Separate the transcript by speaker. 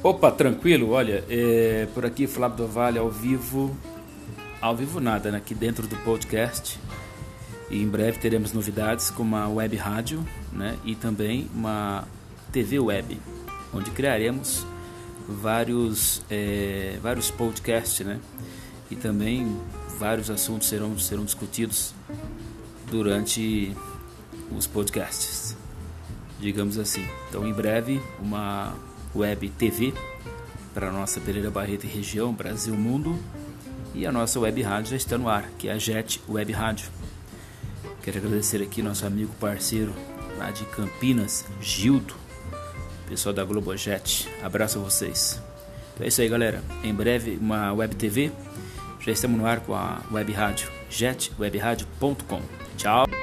Speaker 1: Opa, tranquilo, olha, é, por aqui Flávio do Vale ao vivo, ao vivo nada, né? aqui dentro do podcast. E em breve teremos novidades com uma web rádio né? e também uma TV web, onde criaremos vários, é, vários podcasts né? e também vários assuntos serão, serão discutidos durante os podcasts, digamos assim. Então, em breve, uma web TV para a nossa Pereira Barreto e região, Brasil Mundo. E a nossa web rádio já está no ar, que é a JET Web Rádio. Quero agradecer aqui nosso amigo parceiro lá de Campinas, Gildo, pessoal da Globojet. Abraço a vocês. Então é isso aí, galera. Em breve, uma web TV. Já estamos no ar com a web rádio, jetwebradio.com.